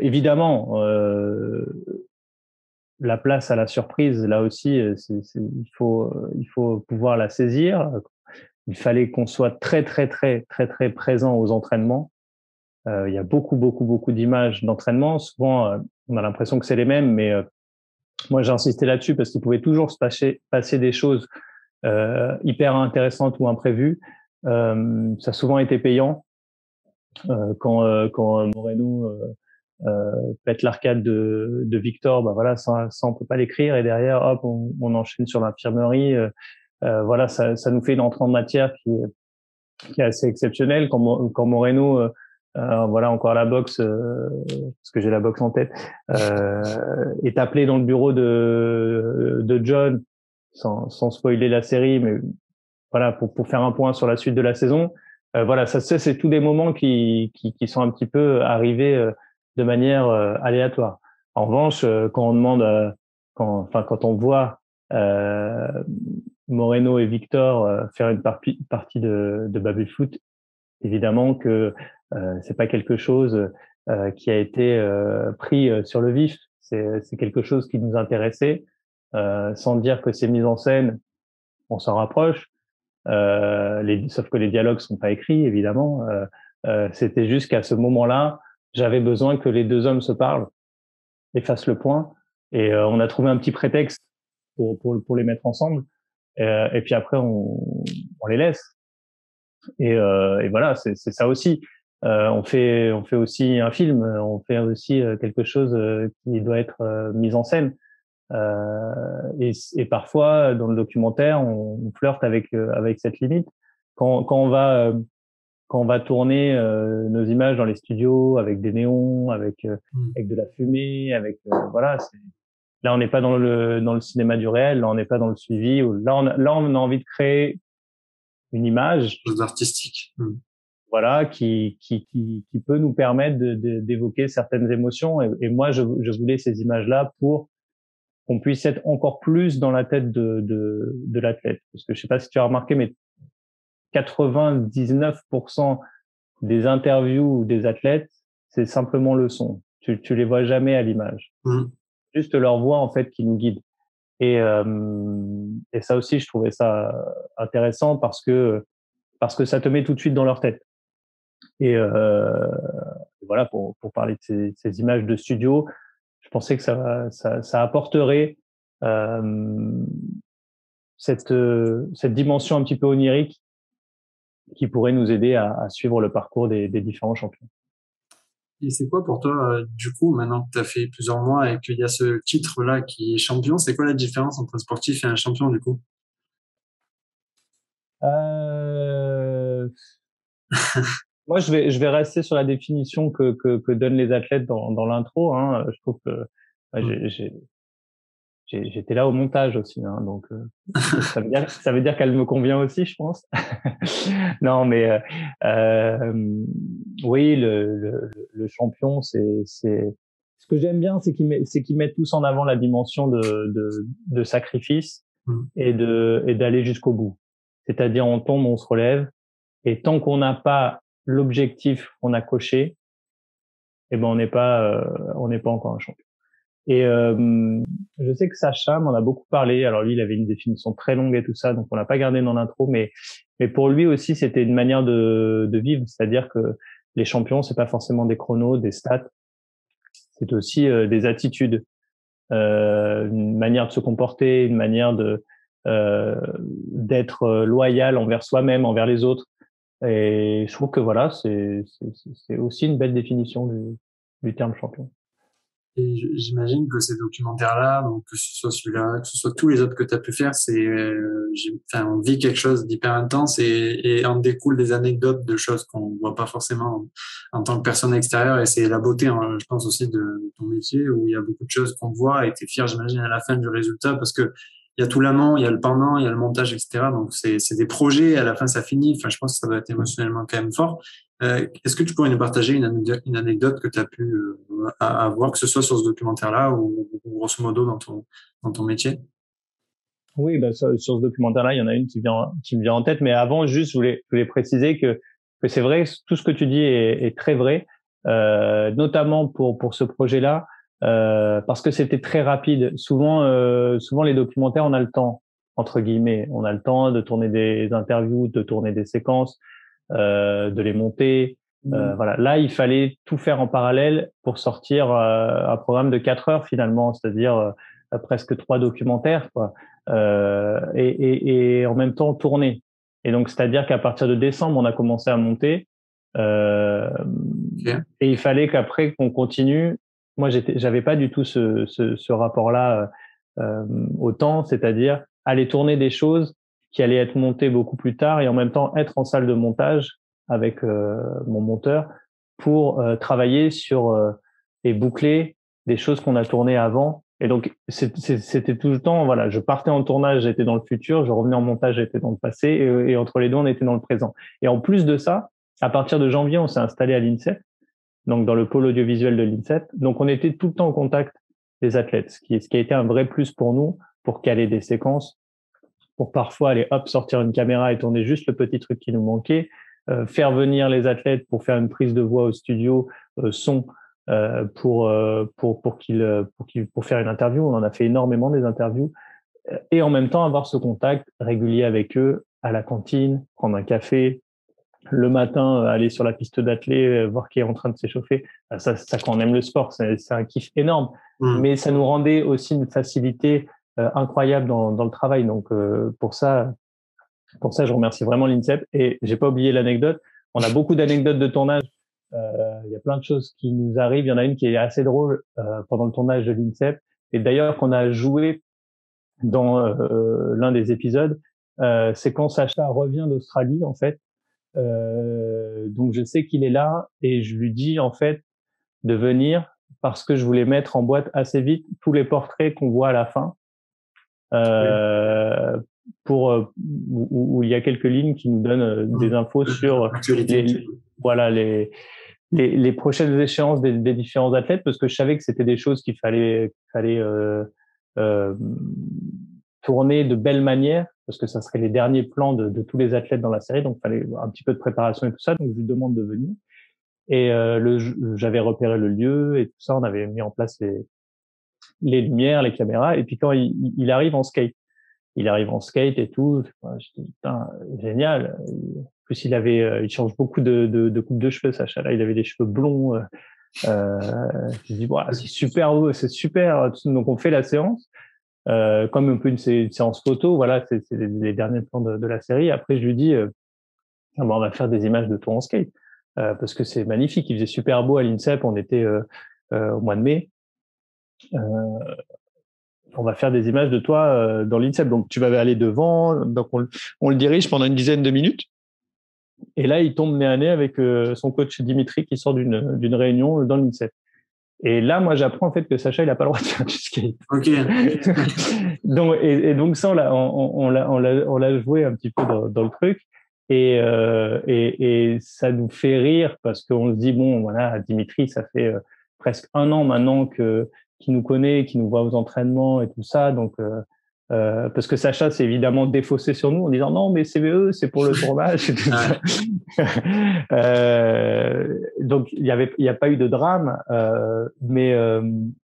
évidemment, la place à la surprise, là aussi, il faut il faut pouvoir la saisir. Il fallait qu'on soit très très très très très présent aux entraînements il y a beaucoup, beaucoup, beaucoup d'images d'entraînement. Souvent, euh, on a l'impression que c'est les mêmes, mais euh, moi, j'ai insisté là-dessus parce qu'il pouvait toujours se passer, passer des choses hyper intéressantes ou imprévues. ça a souvent été payant quand, quand Moreno pète l'arcade de, de Victor, bah voilà, ça, ça on peut pas l'écrire et derrière, hop, on, on enchaîne sur l'infirmerie. voilà, ça, ça nous fait une entrée en matière qui est, qui est assez exceptionnelle. Quand, quand Moreno euh, voilà encore la boxe euh, parce que j'ai la boxe en tête. Euh, est appelé dans le bureau de de John sans, sans spoiler la série mais voilà pour pour faire un point sur la suite de la saison. Euh, voilà ça c'est tous des moments qui, qui, qui sont un petit peu arrivés de manière aléatoire. En revanche quand on demande quand enfin quand on voit Moreno et Victor faire une partie partie de de Baby Foot évidemment que euh, c'est pas quelque chose euh, qui a été euh, pris sur le vif. C'est quelque chose qui nous intéressait, sans dire que ces mises en scène, on s'en rapproche. Les, sauf que les dialogues sont pas écrits, évidemment. C'était juste qu'à ce moment-là, j'avais besoin que les deux hommes se parlent et fassent le point. Et on a trouvé un petit prétexte pour, pour, pour les mettre ensemble. et puis après, on, on les laisse. Et, et voilà, c'est ça aussi. Euh, on fait on fait aussi un film, on fait aussi euh, quelque chose euh, qui doit être mis en scène. Et, et, parfois dans le documentaire, on, on flirte avec avec cette limite. Quand, quand on va quand on va tourner nos images dans les studios avec des néons, avec mmh. avec de la fumée, avec voilà, là on n'est pas dans le dans le cinéma du réel, là on n'est pas dans le suivi. Là on là on a envie de créer une image. Chose artistique. Voilà, qui, qui, qui, qui, peut nous permettre d'évoquer de, certaines émotions. Et, et moi, je, je, voulais ces images-là pour qu'on puisse être encore plus dans la tête de, de, de l'athlète. Parce que je sais pas si tu as remarqué, mais 99% des interviews des athlètes, c'est simplement le son. Tu, tu les vois jamais à l'image. Mmh. Juste leur voix, en fait, qui nous guide. Et, euh, et ça aussi, je trouvais ça intéressant parce que parce que ça te met tout de suite dans leur tête. Et euh, voilà, pour, pour parler de ces, ces, images de studio, je pensais que ça, ça, ça apporterait euh, cette, cette dimension un petit peu onirique qui pourrait nous aider à, à suivre le parcours des, des différents champions. Et c'est quoi pour toi, euh, du coup, maintenant que tu as fait plusieurs mois et qu'il y a ce titre-là qui est champion, c'est quoi la différence entre un sportif et un champion, du coup? Euh... Moi, je vais, je vais rester sur la définition que, que, que donnent les athlètes dans, dans l'intro. Hein. Je trouve que bah, j'étais là au montage aussi, hein, donc euh, ça veut dire, ça veut dire qu'elle me convient aussi, je pense. non, mais euh, euh, oui, le, le, le champion, c'est, c'est ce que j'aime bien, c'est qu'ils met, c'est qu'ils mettent tous en avant la dimension de, de, de sacrifice mmh. et de et d'aller jusqu'au bout. C'est-à-dire, on tombe, on se relève, et tant qu'on n'a pas l'objectif qu'on a coché, eh ben on n'est pas euh, on n'est pas encore un champion. Et euh, je sais que Sacha m'en a beaucoup parlé. Alors lui, il avait une définition très longue et tout ça, donc on l'a pas gardé dans l'intro, mais mais pour lui aussi, c'était une manière de, de vivre, c'est-à-dire que les champions, c'est pas forcément des chronos, des stats, c'est aussi euh, des attitudes, euh, une manière de se comporter, une manière de euh, d'être loyal envers soi-même, envers les autres. Et je trouve que voilà, c'est aussi une belle définition du, du terme champion. Et j'imagine que ces documentaires-là, que ce soit celui-là, que ce soit tous les autres que tu as pu faire, c'est, euh, enfin, on vit quelque chose d'hyper intense et, et on découle des anecdotes de choses qu'on voit pas forcément en, tant que personne extérieure. Et c'est la beauté, hein, je pense aussi, de, de, ton métier où il y a beaucoup de choses qu'on voit et tu es fier, j'imagine, à la fin du résultat parce que il y a tout l'amont, il y a le pendant, il y a le montage, etc. Donc c'est des projets, à la fin ça finit. Enfin, je pense que ça doit être émotionnellement quand même fort. Euh, Est-ce que tu pourrais nous partager une anecdote, que tu as pu euh, avoir, que ce soit sur ce documentaire-là ou, grosso modo dans ton, dans ton métier? Oui, bah, sur, ce documentaire-là, il y en a une qui, vient, qui me vient en tête. Mais avant, juste, je voulais, je voulais préciser que, que c'est vrai, tout ce que tu dis est, est très vrai, euh, notamment pour, pour ce projet-là. Euh, parce que c'était très rapide. Souvent, euh, souvent les documentaires, on a le temps entre guillemets, on a le temps de tourner des interviews, de tourner des séquences, euh, de les monter. Euh, mmh. voilà. Là, il fallait tout faire en parallèle pour sortir euh, un programme de quatre heures finalement, c'est-à-dire presque trois documentaires, quoi. Et, et, et, en même temps tourner. Et donc, c'est-à-dire qu'à partir de décembre, on a commencé à monter. Euh, Et il fallait qu'après qu'on continue moi, j'avais pas du tout ce, ce, ce rapport-là euh, euh, au temps, c'est-à-dire aller tourner des choses qui allaient être montées beaucoup plus tard et en même temps être en salle de montage avec euh, mon monteur pour euh, travailler sur euh, et boucler des choses qu'on a tournées avant. Et donc, c'était tout le temps, voilà, je partais en tournage, j'étais dans le futur, je revenais en montage, j'étais dans le passé, et, et, entre les deux, on était dans le présent. Et en plus de ça, à partir de janvier, on s'est installé à l'INSEP, donc dans le pôle audiovisuel de l'INSEP. Donc on était tout le temps en contact des athlètes, ce qui, ce qui a été un vrai plus pour nous, pour caler des séquences, pour parfois aller hop sortir une caméra et tourner juste le petit truc qui nous manquait, euh, faire venir les athlètes pour faire une prise de voix au studio, euh, son euh, pour pour pour pour pour faire une interview. On en a fait énormément des interviews et en même temps avoir ce contact régulier avec eux à la cantine, prendre un café, le matin, euh, aller sur la piste d'athlée, euh, voir qui est en train de s'échauffer, bah, ça, ça, quand on aime le sport, c'est un kiff énorme. Mmh. Mais ça nous rendait aussi une facilité euh, incroyable dans, dans, le travail. Donc pour ça, pour ça, je remercie vraiment l'INSEP. Et j'ai pas oublié l'anecdote. On a beaucoup d'anecdotes de tournage. Il y a plein de choses qui nous arrivent. Il y en a une qui est assez drôle pendant le tournage de l'INSEP. Et d'ailleurs qu'on a joué dans l'un des épisodes. c'est quand Sacha revient d'Australie en fait euh, donc je sais qu'il est là et je lui dis en fait de venir parce que je voulais mettre en boîte assez vite tous les portraits qu'on voit à la fin. Euh, pour euh, où, il y a quelques lignes qui nous donnent des infos sur les, voilà les, les, les prochaines échéances des, des, différents athlètes parce que je savais que c'était des choses qu'il fallait fallait euh, euh, tourner de belle manière parce que ça serait les derniers plans de, tous les athlètes dans la série, donc il fallait un petit peu de préparation et tout ça. Donc je lui demande de venir. Et euh, j'avais repéré le lieu et tout ça, on avait mis en place les, les lumières, les caméras. Et puis quand il, arrive en skate, il arrive en skate et tout, je dis putain génial. En plus il avait, euh, il change beaucoup de coupe de cheveux, Sacha. Là, il avait des cheveux blonds. Euh, euh je dis voilà, c'est super, c'est super. Donc on fait la séance. Euh, comme un peu une, séance photo, voilà, c'est les, derniers plans de, la série. Après, je lui dis, euh, on va faire des images de toi en skate euh, parce que c'est magnifique. Il faisait super beau à l'INSEP. On était au mois de mai. on va faire des images de toi dans l'INSEP. Donc, tu vas aller devant. Donc, on, on, le dirige pendant une dizaine de minutes. Et là, il tombe nez à nez avec son coach Dimitri qui sort d'une réunion dans l'INSEP. Et là, moi, j'apprends en fait que Sacha, il n'a pas le droit de faire du skate. Ok. donc, et, et, donc ça, on l'a, on, on, on l'a joué un petit peu dans, dans le truc. Et, euh, et, et, ça nous fait rire parce qu'on se dit bon, voilà, Dimitri, ça fait euh, presque un an maintenant que qu'il nous connaît, qu'il nous voit aux entraînements et tout ça. Donc, euh, euh, parce que Sacha s'est évidemment défaussé sur nous en disant non mais CVE c'est pour le tournage. Euh, donc il y avait il n'y a pas eu de drame euh, mais euh,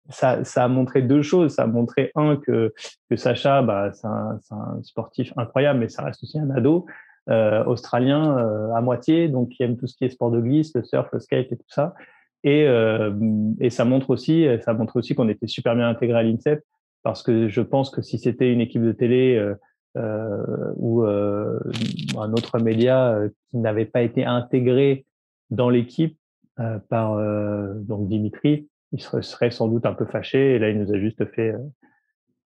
ça, ça a montré deux choses. Ça a montré un que que Sacha bah c'est un, un, sportif incroyable mais ça reste aussi un ado euh, australien à moitié donc qui aime tout ce qui est sport de glisse le surf le skate et tout ça. Et et ça montre aussi ça montre aussi qu'on était super bien intégré à l'INSEP parce que je pense que si c'était une équipe de télé euh, euh, ou euh, un autre média qui n'avait pas été intégré dans l'équipe par donc Dimitri, il serait sans doute un peu fâché. Et là, il nous a juste fait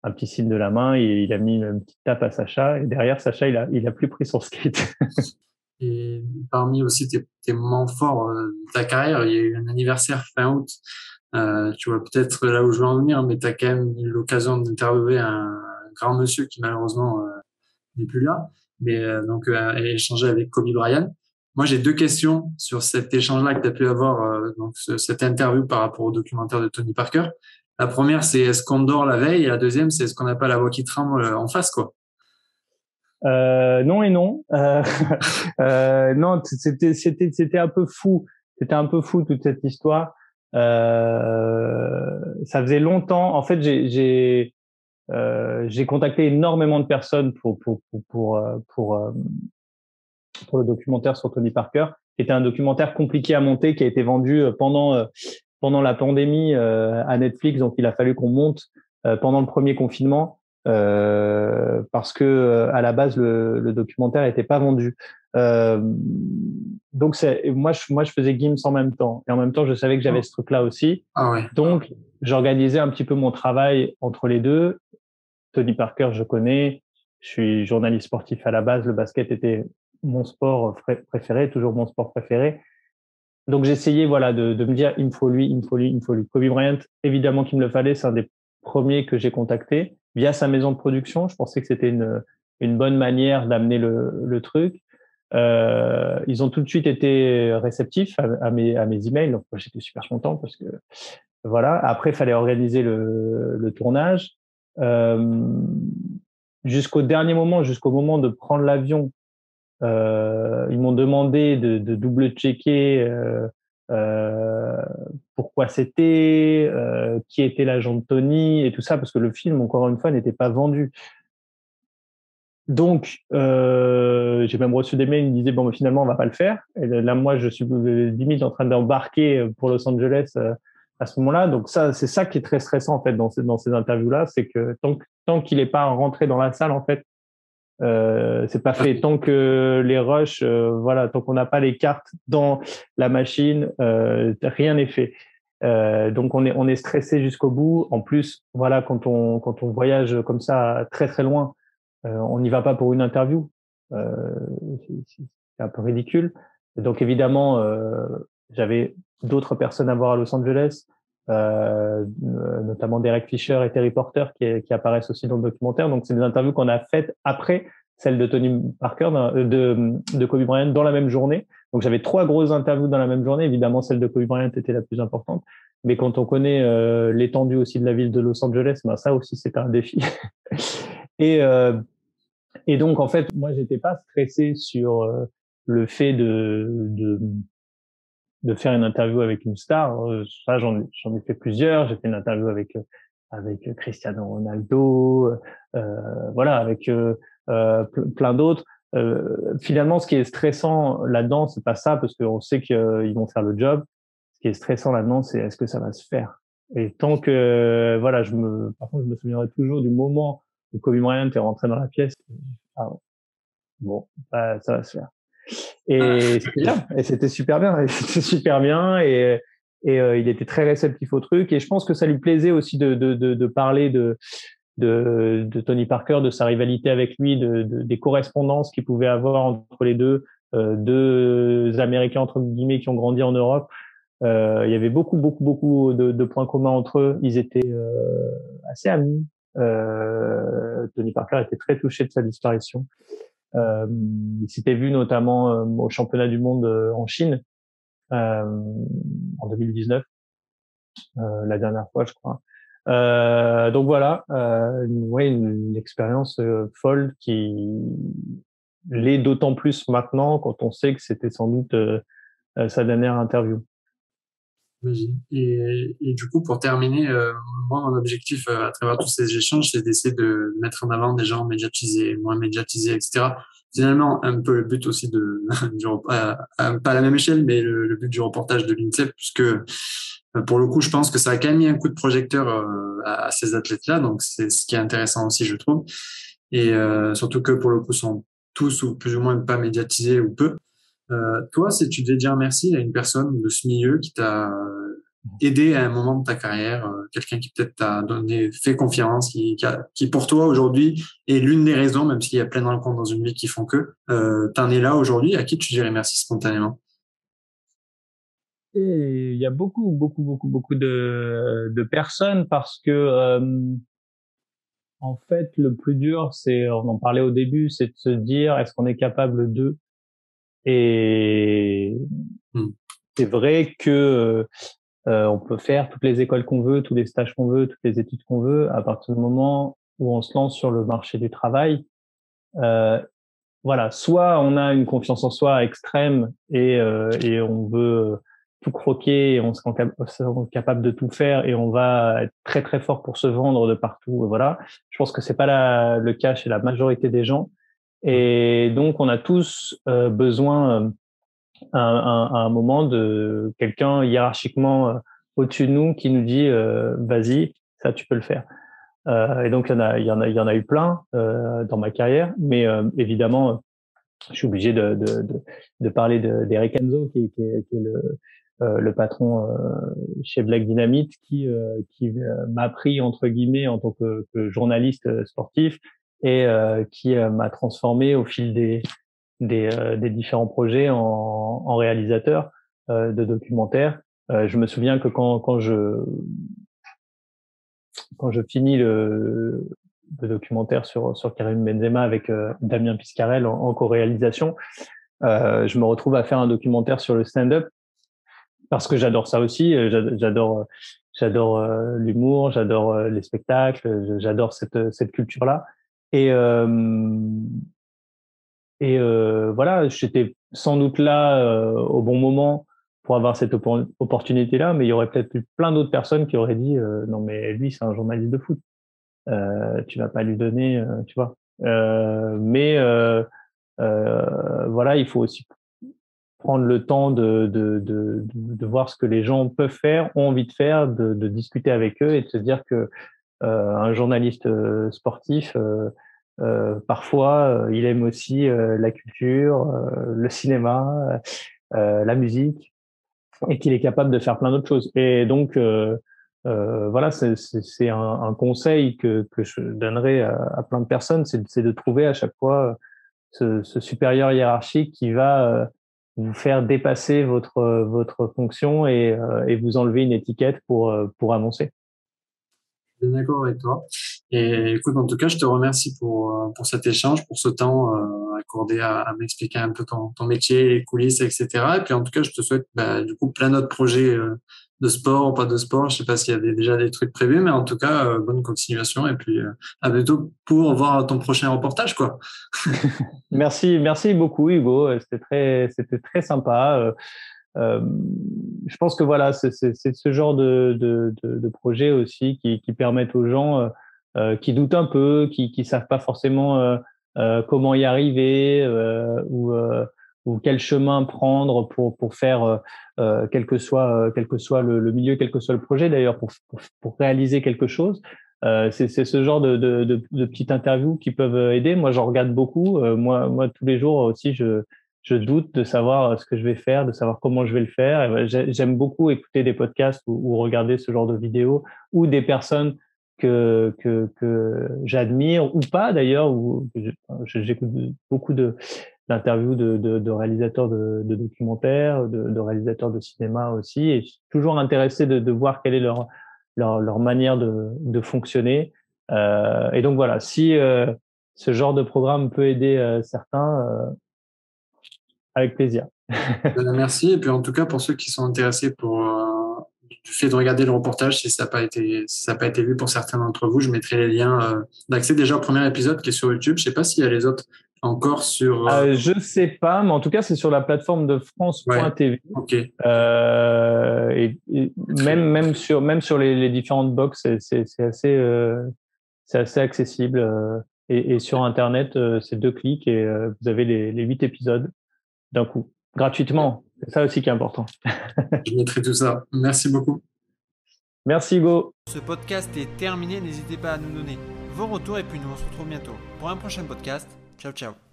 un petit signe de la main et il a mis une petite tape à Sacha. Et derrière, Sacha, il a, il a plus pris son skate. et parmi aussi tes, tes moments forts de ta carrière, il y a eu un anniversaire fin août. Euh, tu vois peut-être là où je veux en venir, mais tu as quand même eu l'occasion d'interviewer un grand monsieur qui malheureusement euh, n'est plus là, mais euh, donc euh, échanger avec Kobe Bryant. Moi, j'ai deux questions sur cet échange-là que tu as pu avoir, euh, donc cette interview par rapport au documentaire de Tony Parker. La première, c'est est-ce qu'on dort la veille, et la deuxième, c'est est-ce qu'on n'a pas la voix qui tremble en face, quoi? Non et non. Non, c'était c'était c'était un peu fou. C'était un peu fou toute cette histoire. Euh, ça faisait longtemps. En fait, j'ai euh, contacté énormément de personnes pour pour pour pour, euh, pour, euh, pour le documentaire sur Tony Parker, qui était un documentaire compliqué à monter, qui a été vendu pendant pendant la pandémie à Netflix. Donc, il a fallu qu'on monte pendant le premier confinement euh, parce que à la base le, le documentaire n'était pas vendu. Euh, donc c'est moi je moi je faisais Gims en même temps et en même temps je savais que j'avais ce truc là aussi. Ah ouais. Donc j'organisais un petit peu mon travail entre les deux. Tony Parker je connais, je suis journaliste sportif à la base, le basket était mon sport préféré, toujours mon sport préféré. Donc j'essayais voilà de, de me dire il me faut lui, il me faut lui, il me faut lui. Kobe Bryant évidemment qu'il me le fallait, c'est un des premiers que j'ai contacté via sa maison de production. Je pensais que c'était une une bonne manière d'amener le, le truc. Euh, ils ont tout de suite été réceptifs à, mes, à mes emails, donc j'étais super content parce que voilà. Après, il fallait organiser le, le tournage. Euh, jusqu'au dernier moment, jusqu'au moment de prendre l'avion, euh, ils m'ont demandé de, de double-checker euh, pourquoi c'était, euh, qui était l'agent de Tony et tout ça, parce que le film, encore une fois, n'était pas vendu. Donc, euh, j'ai même reçu des mails, ils me disaient, bon, mais finalement, on va pas le faire. Et là, moi, je suis limite en train d'embarquer pour Los Angeles euh, à ce moment-là. Donc, ça, c'est ça qui est très stressant, en fait, dans ces, interviews-là, c'est que tant qu'il n'est pas rentré dans la salle, en fait, euh, c'est pas fait. Tant que les rushs, euh, voilà, tant qu'on n'a pas les cartes dans la machine, euh, rien n'est fait. Euh, donc on est on est stressé jusqu'au bout. En plus, voilà, quand on quand on voyage comme ça très très loin, euh, on n'y va pas pour une interview. C'est un peu ridicule. donc évidemment, j'avais d'autres personnes à voir à Los Angeles, notamment Derek Fisher et Terry Porter qui, qui apparaissent aussi dans le documentaire. Donc c'est des interviews qu'on a faites après celle de Tony Parker, de, de Kobe Bryant dans la même journée. Donc j'avais trois grosses interviews dans la même journée. Évidemment, celle de Kobe Bryant était la plus importante. Mais quand on connaît euh, l'étendue aussi de la ville de Los Angeles, ben ça aussi c'est un défi. et euh, et donc, en fait, moi, j'étais pas stressé sur euh, le fait de, de, de faire une interview avec une star. Euh, ça, j'en j'en ai fait plusieurs. J'ai fait une interview avec euh, avec Cristiano Ronaldo, euh, voilà, avec euh, plein d'autres. finalement, ce qui est stressant là-dedans, c'est pas ça, parce qu'on sait qu'ils vont faire le job. Ce qui est stressant là-dedans, c'est est-ce que ça va se faire? Et tant que, voilà, je me, par contre, je me souviendrai toujours du moment où Kobe Bryant est rentré dans la pièce. Ah, bon, bah, ça va se faire. Et ah. c'était bien, et c'était super bien, et c'était super bien, et, et euh, il était très réceptif au truc, et je pense que ça lui plaisait aussi de, de, de, de parler de, de, de, Tony Parker, de sa rivalité avec lui, de, de des correspondances qu'il pouvait avoir entre les deux, euh, deux Américains entre guillemets qui ont grandi en Europe. Euh, il y avait beaucoup, beaucoup, beaucoup de, de, points communs entre eux. Ils étaient euh, assez amis. Tony Parker était très touché de sa disparition. Euh, il s'était vu notamment euh, au championnat du monde en Chine en 2019, la dernière fois, je crois. Euh, donc voilà, euh, ouais, une, une expérience folle qui l'est d'autant plus maintenant quand on sait que c'était sans doute sa dernière interview. Et, du coup, pour terminer, euh, moi, mon objectif euh, à travers tous ces échanges, c'est d'essayer de mettre en avant des gens médiatisés, moins médiatisés, etc. Finalement, un peu le but aussi de, du, pas à la même échelle, mais le, but du reportage de l'INSEP, puisque euh, pour le coup, je pense que ça a quand même mis un coup de projecteur à, à, ces athlètes-là, donc c'est ce qui est intéressant aussi, je trouve. Et surtout que pour le coup, sont tous ou plus ou moins pas médiatisés ou peu. Euh, toi, si tu devais dire merci à une personne de ce milieu qui t'a aidé à un moment de ta carrière, euh, quelqu'un qui peut-être t'a donné, fait confiance, qui, pour toi aujourd'hui est l'une des raisons, même s'il y a plein de rencontres dans une vie qui font que, euh, t'en es là aujourd'hui, à qui tu dirais merci spontanément? Il y a beaucoup, beaucoup, beaucoup, beaucoup de, de personnes parce que euh, en fait, le plus dur, c'est, on en parlait au début, c'est de se dire, est-ce qu'on est capable de Et hmm. c'est vrai que euh, on peut faire toutes les écoles qu'on veut, tous les stages qu'on veut, toutes les études qu'on veut, à partir du moment où on se lance sur le marché du travail. Euh, voilà, soit on a une confiance en soi extrême et, euh, et on veut tout croquer, et on se sent capable de tout faire et on va être très très fort pour se vendre de partout. Voilà, je pense que c'est pas la, le cas chez la majorité des gens. Et donc on a tous euh, besoin euh, à, un moment de quelqu'un hiérarchiquement euh, au-dessus de nous qui nous dit vas-y, ça tu peux le faire. et donc il y en a, il y en a, il y en a eu plein dans ma carrière, mais évidemment je suis obligé de, de, de, de parler d'Eric Enzo, qui, qui, qui, est le, euh, le patron euh, chez Black Dynamite, qui, euh, qui m'a pris entre guillemets en tant que, que journaliste sportif et qui m'a transformé au fil des, des, des différents projets en, réalisateur de documentaires. je me souviens que quand, quand je quand je finis le, documentaire sur sur Karim Benzema avec Damien Piscarel en, co-réalisation, euh, je me retrouve à faire un documentaire sur le stand-up parce que j'adore ça aussi. Euh, j'adore, euh, j'adore euh, l'humour, j'adore les spectacles, j'adore cette cette culture là. Et voilà, j'étais sans doute là au bon moment pour avoir cette opportunité là, mais il y aurait peut-être eu plein d'autres personnes qui auraient dit non mais lui c'est un journaliste de foot, tu vas pas lui donner, tu vois. mais voilà, il faut aussi prendre le temps de, voir ce que les gens peuvent faire, ont envie de faire, de, discuter avec eux et de se dire que un journaliste euh, sportif, euh, euh, parfois, il aime aussi la culture, le cinéma, la musique, et qu'il est capable de faire plein d'autres choses. Et donc, voilà, c'est un, conseil que, que je donnerais à, plein de personnes, c'est de trouver à chaque fois ce, supérieur hiérarchique qui va vous faire dépasser votre, votre fonction et, euh, et vous enlever une étiquette pour, euh, pour avancer. Suis d'accord avec toi. Et écoute, en tout cas, je te remercie pour, euh, pour cet échange, pour ce temps accordé à, m'expliquer un peu ton, ton métier, les coulisses, etc. Et puis, en tout cas, je te souhaite bah, du coup plein d'autres projets de sport ou pas de sport. Je sais pas s'il y a déjà des trucs prévus, mais en tout cas, euh, bonne continuation et puis euh, à bientôt pour voir ton prochain reportage, quoi. merci, merci beaucoup, Hugo. C'était très, c'était très sympa. Euh, je pense que voilà, c'est ce genre de, de, de, projet aussi qui, permettent aux gens qui doutent un peu, qui ne savent pas forcément comment y arriver ou quel chemin prendre pour pour faire euh, euh quel que soit euh, quel que soit le, milieu, quel que soit le projet d'ailleurs pour, pour, réaliser quelque chose. Euh, c'est ce genre de, de, petites interviews qui peuvent aider. Moi, j'en regarde beaucoup. Euh, moi, moi, tous les jours aussi, je, je doute de savoir ce que je vais faire, de savoir comment je vais le faire. Ben, j'aime beaucoup écouter des podcasts ou, regarder ce genre de vidéos ou des personnes que, que, que j'admire ou pas d'ailleurs. J'écoute beaucoup d'interviews de, de, réalisateurs de, documentaires, de, réalisateurs de cinéma aussi, et je suis toujours intéressé de, voir quelle est leur, leur, leur manière de, fonctionner. Euh, et donc voilà, si euh, ce genre de programme peut aider euh, certains, euh, avec plaisir. Ben, merci. Et puis en tout cas, pour ceux qui sont intéressés pour euh, du fait de regarder le reportage, si ça n'a pas été si ça n'a pas été vu pour certains d'entre vous, je mettrai les liens euh, d'accès déjà au premier épisode qui est sur YouTube. Je sais pas s'il y a les autres encore sur. Euh... euh je sais pas, mais en tout cas, c'est sur la plateforme de France.tv. ok. Euh, et, même, même sur, même sur les, les différentes box, c'est assez, assez accessible. Et, et, sur Internet, c'est deux clics et vous avez les huit épisodes d'un coup, gratuitement. C'est ça aussi qui est important. je mettrai tout ça. Merci beaucoup. Merci Hugo. Ce podcast est terminé. N'hésitez pas à nous donner vos retours et puis nous on se retrouve bientôt pour un prochain podcast. Ciao, ciao.